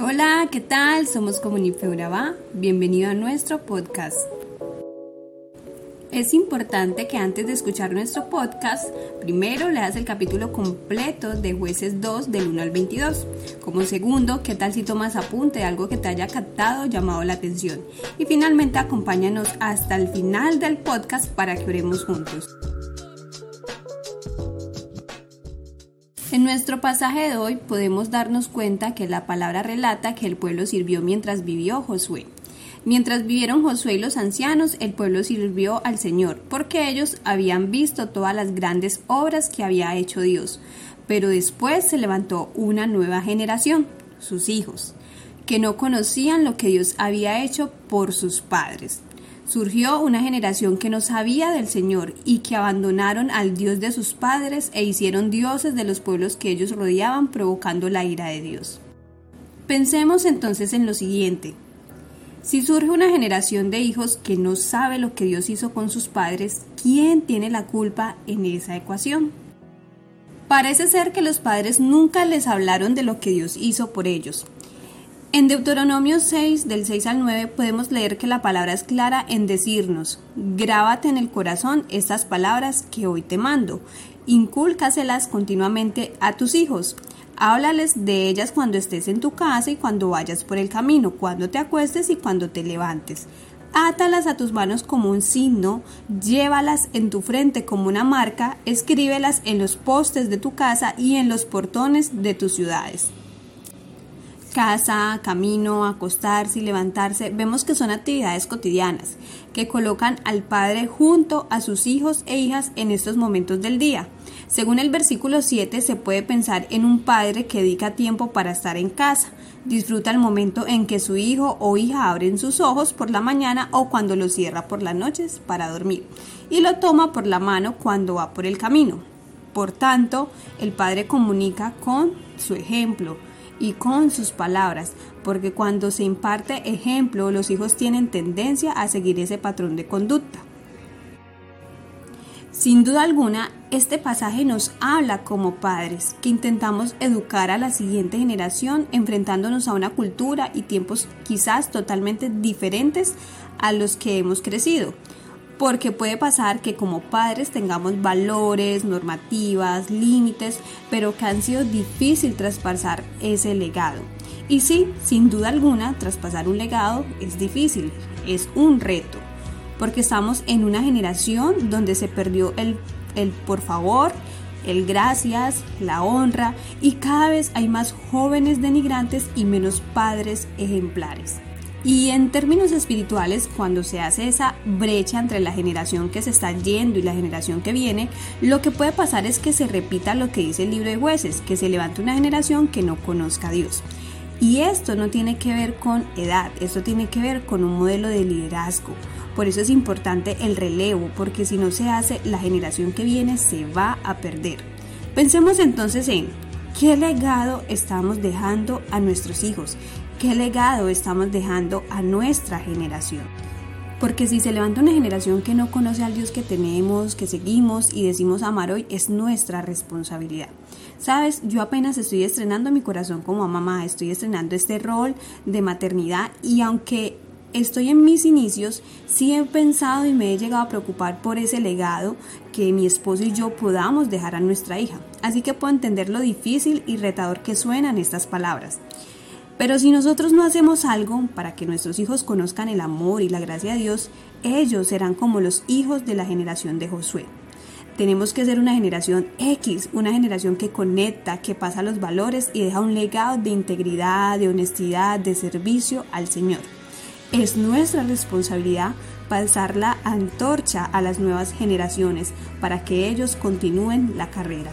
Hola, ¿qué tal? Somos Comunife Urabá. Bienvenido a nuestro podcast. Es importante que antes de escuchar nuestro podcast, primero leas el capítulo completo de Jueces 2 del 1 al 22. Como segundo, ¿qué tal si tomas apunte de algo que te haya captado, llamado la atención? Y finalmente, acompáñanos hasta el final del podcast para que oremos juntos. En nuestro pasaje de hoy podemos darnos cuenta que la palabra relata que el pueblo sirvió mientras vivió Josué. Mientras vivieron Josué y los ancianos, el pueblo sirvió al Señor, porque ellos habían visto todas las grandes obras que había hecho Dios. Pero después se levantó una nueva generación, sus hijos, que no conocían lo que Dios había hecho por sus padres. Surgió una generación que no sabía del Señor y que abandonaron al Dios de sus padres e hicieron dioses de los pueblos que ellos rodeaban, provocando la ira de Dios. Pensemos entonces en lo siguiente. Si surge una generación de hijos que no sabe lo que Dios hizo con sus padres, ¿quién tiene la culpa en esa ecuación? Parece ser que los padres nunca les hablaron de lo que Dios hizo por ellos, en Deuteronomio 6, del 6 al 9, podemos leer que la palabra es clara en decirnos, grábate en el corazón estas palabras que hoy te mando, incúlcaselas continuamente a tus hijos, háblales de ellas cuando estés en tu casa y cuando vayas por el camino, cuando te acuestes y cuando te levantes. Átalas a tus manos como un signo, llévalas en tu frente como una marca, escríbelas en los postes de tu casa y en los portones de tus ciudades casa, camino, acostarse y levantarse, vemos que son actividades cotidianas que colocan al padre junto a sus hijos e hijas en estos momentos del día. Según el versículo 7 se puede pensar en un padre que dedica tiempo para estar en casa, disfruta el momento en que su hijo o hija abren sus ojos por la mañana o cuando los cierra por las noches para dormir y lo toma por la mano cuando va por el camino. Por tanto, el padre comunica con su ejemplo, y con sus palabras, porque cuando se imparte ejemplo, los hijos tienen tendencia a seguir ese patrón de conducta. Sin duda alguna, este pasaje nos habla como padres que intentamos educar a la siguiente generación enfrentándonos a una cultura y tiempos quizás totalmente diferentes a los que hemos crecido porque puede pasar que como padres tengamos valores, normativas, límites, pero que han sido difícil traspasar ese legado. Y sí, sin duda alguna, traspasar un legado es difícil, es un reto, porque estamos en una generación donde se perdió el, el por favor, el gracias, la honra y cada vez hay más jóvenes denigrantes y menos padres ejemplares. Y en términos espirituales, cuando se hace esa brecha entre la generación que se está yendo y la generación que viene, lo que puede pasar es que se repita lo que dice el libro de jueces, que se levante una generación que no conozca a Dios. Y esto no tiene que ver con edad, esto tiene que ver con un modelo de liderazgo. Por eso es importante el relevo, porque si no se hace, la generación que viene se va a perder. Pensemos entonces en qué legado estamos dejando a nuestros hijos, ¿Qué legado estamos dejando a nuestra generación? Porque si se levanta una generación que no conoce al Dios que tenemos, que seguimos y decimos amar hoy, es nuestra responsabilidad. Sabes, yo apenas estoy estrenando mi corazón como mamá, estoy estrenando este rol de maternidad y aunque estoy en mis inicios, sí he pensado y me he llegado a preocupar por ese legado que mi esposo y yo podamos dejar a nuestra hija. Así que puedo entender lo difícil y retador que suenan estas palabras. Pero si nosotros no hacemos algo para que nuestros hijos conozcan el amor y la gracia de Dios, ellos serán como los hijos de la generación de Josué. Tenemos que ser una generación X, una generación que conecta, que pasa los valores y deja un legado de integridad, de honestidad, de servicio al Señor. Es nuestra responsabilidad pasar la antorcha a las nuevas generaciones para que ellos continúen la carrera.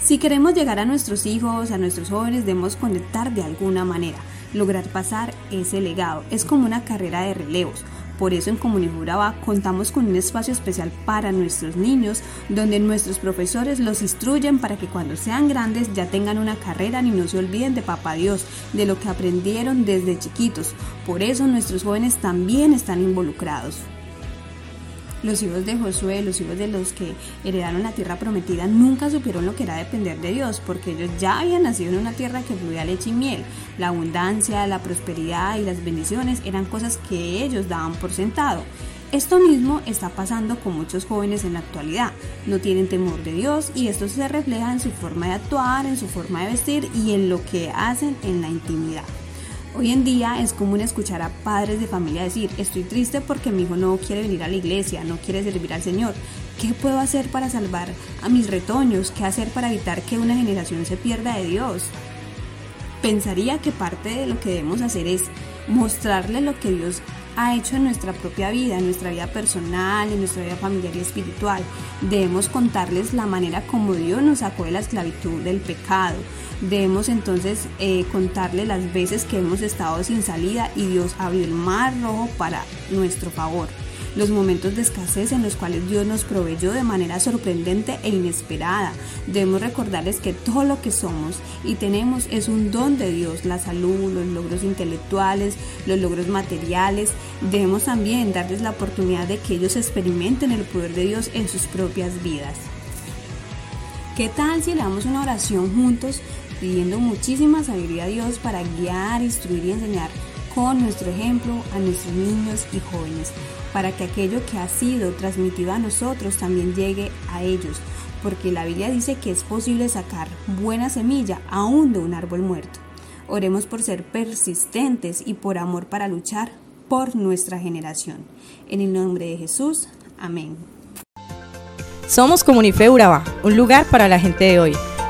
Si queremos llegar a nuestros hijos, a nuestros jóvenes, debemos conectar de alguna manera, lograr pasar ese legado. Es como una carrera de relevos. Por eso en Comunidad contamos con un espacio especial para nuestros niños, donde nuestros profesores los instruyen para que cuando sean grandes ya tengan una carrera y no se olviden de Papá Dios, de lo que aprendieron desde chiquitos. Por eso nuestros jóvenes también están involucrados. Los hijos de Josué, los hijos de los que heredaron la tierra prometida, nunca supieron lo que era depender de Dios, porque ellos ya habían nacido en una tierra que fluía leche y miel. La abundancia, la prosperidad y las bendiciones eran cosas que ellos daban por sentado. Esto mismo está pasando con muchos jóvenes en la actualidad. No tienen temor de Dios y esto se refleja en su forma de actuar, en su forma de vestir y en lo que hacen en la intimidad. Hoy en día es común escuchar a padres de familia decir, estoy triste porque mi hijo no quiere venir a la iglesia, no quiere servir al Señor. ¿Qué puedo hacer para salvar a mis retoños? ¿Qué hacer para evitar que una generación se pierda de Dios? Pensaría que parte de lo que debemos hacer es mostrarle lo que Dios ha hecho en nuestra propia vida, en nuestra vida personal, en nuestra vida familiar y espiritual. Debemos contarles la manera como Dios nos sacó de la esclavitud del pecado. Debemos entonces eh, contarles las veces que hemos estado sin salida y Dios abrió el mar rojo para nuestro favor los momentos de escasez en los cuales Dios nos proveyó de manera sorprendente e inesperada. Debemos recordarles que todo lo que somos y tenemos es un don de Dios, la salud, los logros intelectuales, los logros materiales. Debemos también darles la oportunidad de que ellos experimenten el poder de Dios en sus propias vidas. ¿Qué tal si le damos una oración juntos pidiendo muchísima sabiduría a Dios para guiar, instruir y enseñar con nuestro ejemplo a nuestros niños y jóvenes, para que aquello que ha sido transmitido a nosotros también llegue a ellos, porque la Biblia dice que es posible sacar buena semilla aún de un árbol muerto. Oremos por ser persistentes y por amor para luchar por nuestra generación. En el nombre de Jesús, amén. Somos Comunife Urabá, un lugar para la gente de hoy.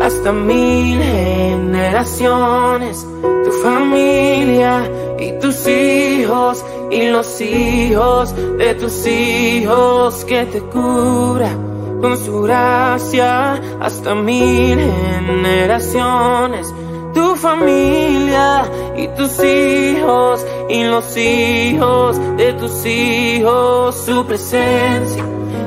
hasta mil generaciones, tu familia y tus hijos y los hijos de tus hijos que te cura con su gracia hasta mil generaciones. Tu familia y tus hijos y los hijos de tus hijos, su presencia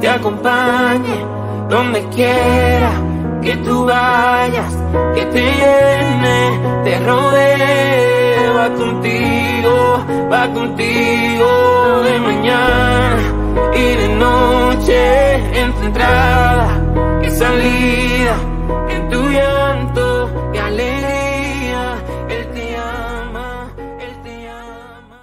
te acompañe donde quiera que tú vayas, que te llene, te rodee, va contigo, va contigo de mañana y de noche, entre entrada y salida